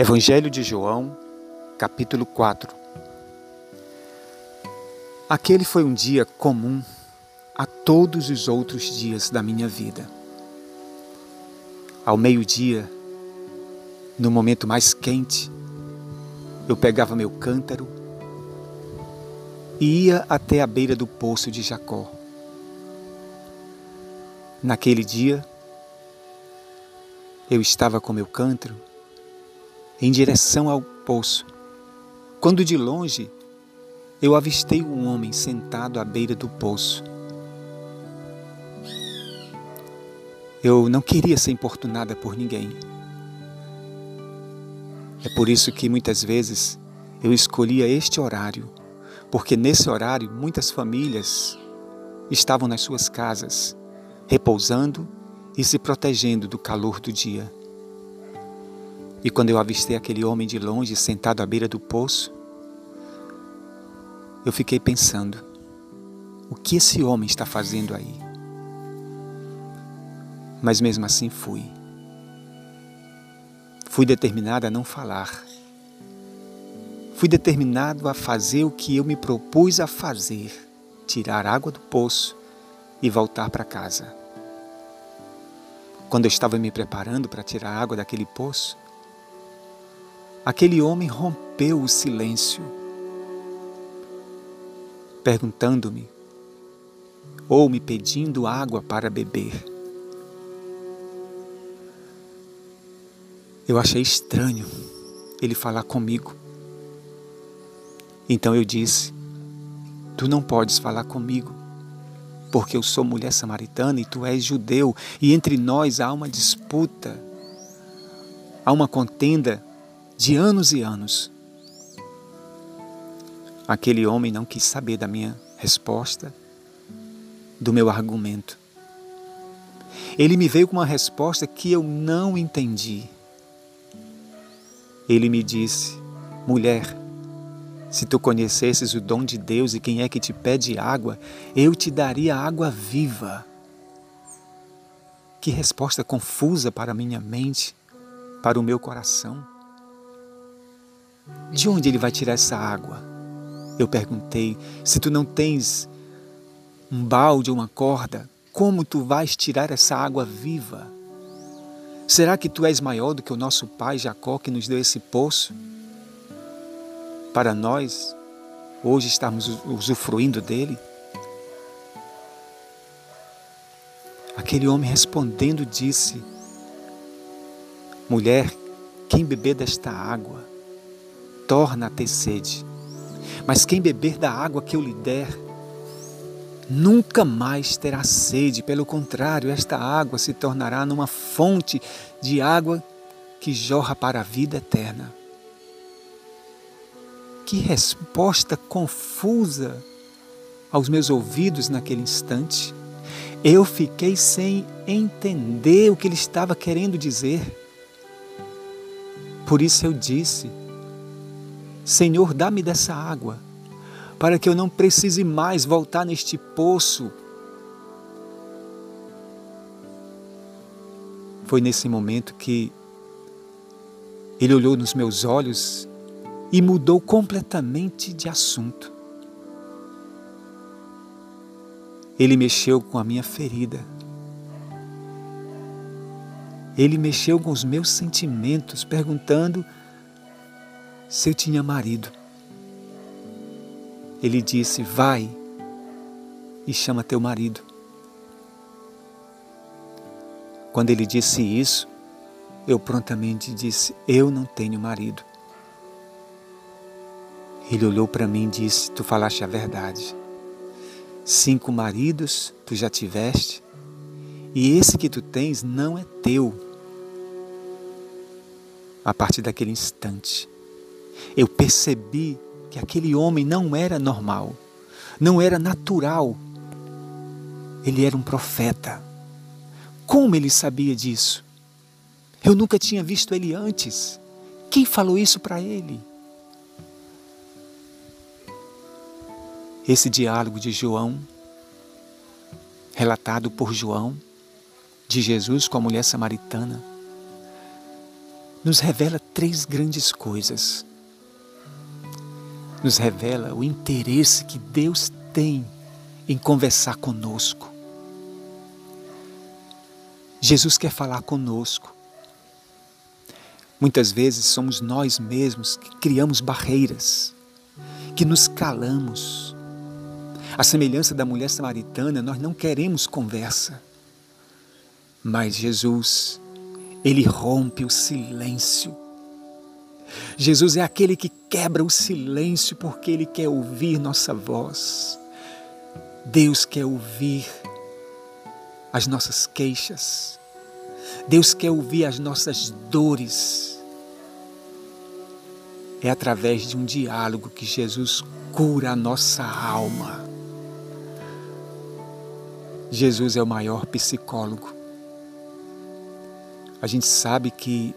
Evangelho de João, capítulo 4 Aquele foi um dia comum a todos os outros dias da minha vida. Ao meio-dia, no momento mais quente, eu pegava meu cântaro e ia até a beira do poço de Jacó. Naquele dia, eu estava com meu cântaro em direção ao poço, quando de longe eu avistei um homem sentado à beira do poço. Eu não queria ser importunada por ninguém. É por isso que muitas vezes eu escolhia este horário, porque nesse horário muitas famílias estavam nas suas casas, repousando e se protegendo do calor do dia. E quando eu avistei aquele homem de longe sentado à beira do poço, eu fiquei pensando: o que esse homem está fazendo aí? Mas mesmo assim fui. Fui determinado a não falar. Fui determinado a fazer o que eu me propus a fazer: tirar água do poço e voltar para casa. Quando eu estava me preparando para tirar água daquele poço, aquele homem rompeu o silêncio, perguntando-me ou me pedindo água para beber. Eu achei estranho ele falar comigo. Então eu disse: Tu não podes falar comigo, porque eu sou mulher samaritana e tu és judeu, e entre nós há uma disputa, há uma contenda de anos e anos. Aquele homem não quis saber da minha resposta, do meu argumento. Ele me veio com uma resposta que eu não entendi. Ele me disse: Mulher, se tu conhecesses o dom de Deus e quem é que te pede água, eu te daria água viva. Que resposta confusa para minha mente, para o meu coração. De onde ele vai tirar essa água? Eu perguntei: se tu não tens um balde ou uma corda, como tu vais tirar essa água viva? Será que tu és maior do que o nosso pai Jacó que nos deu esse poço? Para nós, hoje estarmos usufruindo dele? Aquele homem respondendo disse: Mulher, quem beber desta água torna a ter sede. Mas quem beber da água que eu lhe der, nunca mais terá sede. Pelo contrário, esta água se tornará numa fonte de água que jorra para a vida eterna. Que resposta confusa aos meus ouvidos naquele instante. Eu fiquei sem entender o que ele estava querendo dizer. Por isso eu disse: Senhor, dá-me dessa água, para que eu não precise mais voltar neste poço. Foi nesse momento que ele olhou nos meus olhos e mudou completamente de assunto. Ele mexeu com a minha ferida. Ele mexeu com os meus sentimentos, perguntando se eu tinha marido. Ele disse: Vai e chama teu marido. Quando ele disse isso, eu prontamente disse: Eu não tenho marido. Ele olhou para mim e disse: Tu falaste a verdade. Cinco maridos tu já tiveste, e esse que tu tens não é teu. A partir daquele instante, eu percebi que aquele homem não era normal, não era natural. Ele era um profeta. Como ele sabia disso? Eu nunca tinha visto ele antes. Quem falou isso para ele? Esse diálogo de João, relatado por João, de Jesus com a mulher samaritana, nos revela três grandes coisas. Nos revela o interesse que Deus tem em conversar conosco. Jesus quer falar conosco. Muitas vezes somos nós mesmos que criamos barreiras, que nos calamos. A semelhança da mulher samaritana, nós não queremos conversa. Mas Jesus, ele rompe o silêncio. Jesus é aquele que quebra o silêncio porque ele quer ouvir nossa voz. Deus quer ouvir as nossas queixas. Deus quer ouvir as nossas dores. É através de um diálogo que Jesus cura a nossa alma. Jesus é o maior psicólogo. A gente sabe que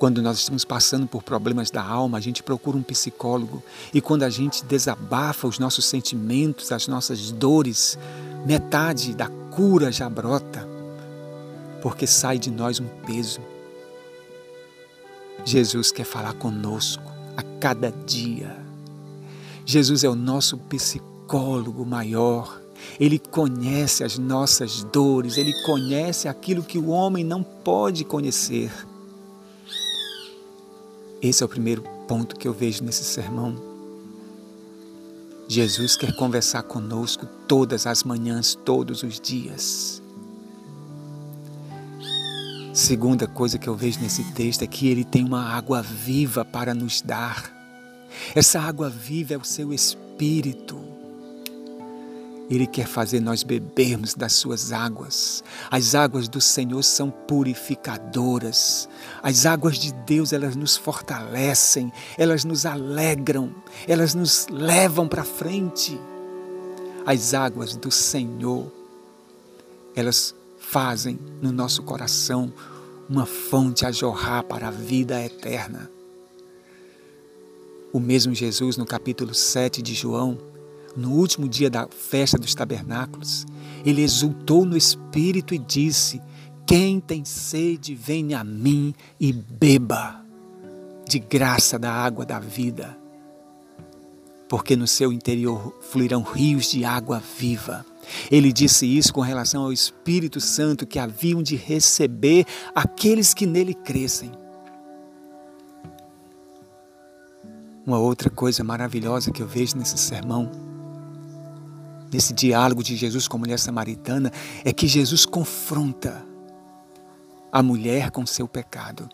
quando nós estamos passando por problemas da alma, a gente procura um psicólogo. E quando a gente desabafa os nossos sentimentos, as nossas dores, metade da cura já brota, porque sai de nós um peso. Jesus quer falar conosco a cada dia. Jesus é o nosso psicólogo maior. Ele conhece as nossas dores, ele conhece aquilo que o homem não pode conhecer. Esse é o primeiro ponto que eu vejo nesse sermão. Jesus quer conversar conosco todas as manhãs, todos os dias. Segunda coisa que eu vejo nesse texto é que ele tem uma água viva para nos dar. Essa água viva é o seu espírito. Ele quer fazer nós bebermos das suas águas. As águas do Senhor são purificadoras. As águas de Deus, elas nos fortalecem, elas nos alegram, elas nos levam para frente. As águas do Senhor, elas fazem no nosso coração uma fonte a jorrar para a vida eterna. O mesmo Jesus, no capítulo 7 de João, no último dia da festa dos tabernáculos, ele exultou no espírito e disse: Quem tem sede, venha a mim e beba de graça da água da vida. Porque no seu interior fluirão rios de água viva. Ele disse isso com relação ao Espírito Santo que haviam de receber aqueles que nele crescem. Uma outra coisa maravilhosa que eu vejo nesse sermão nesse diálogo de Jesus com a mulher samaritana, é que Jesus confronta a mulher com seu pecado.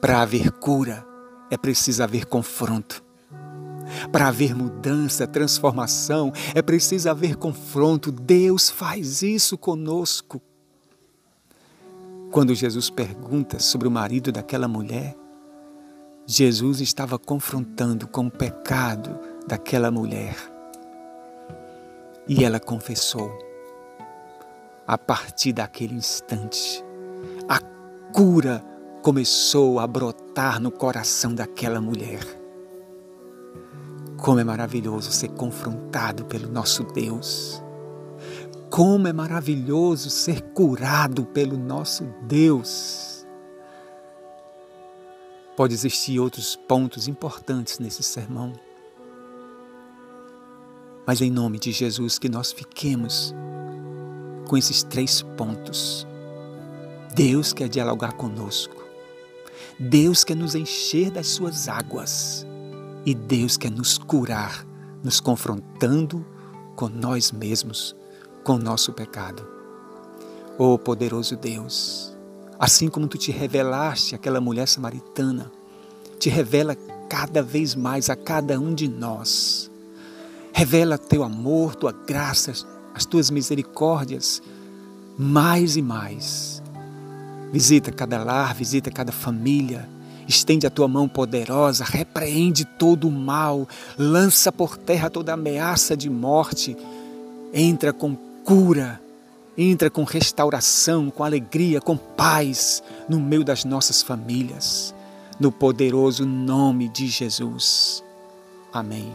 Para haver cura, é preciso haver confronto. Para haver mudança, transformação, é preciso haver confronto. Deus faz isso conosco. Quando Jesus pergunta sobre o marido daquela mulher, Jesus estava confrontando com o pecado daquela mulher. E ela confessou. A partir daquele instante, a cura começou a brotar no coração daquela mulher. Como é maravilhoso ser confrontado pelo nosso Deus. Como é maravilhoso ser curado pelo nosso Deus. Pode existir outros pontos importantes nesse sermão. Mas em nome de Jesus, que nós fiquemos com esses três pontos. Deus quer dialogar conosco. Deus quer nos encher das suas águas. E Deus quer nos curar, nos confrontando com nós mesmos, com nosso pecado. Oh poderoso Deus, assim como tu te revelaste àquela mulher samaritana, te revela cada vez mais a cada um de nós Revela teu amor, tua graça, as tuas misericórdias, mais e mais. Visita cada lar, visita cada família. Estende a tua mão poderosa, repreende todo o mal, lança por terra toda ameaça de morte. Entra com cura, entra com restauração, com alegria, com paz no meio das nossas famílias. No poderoso nome de Jesus. Amém.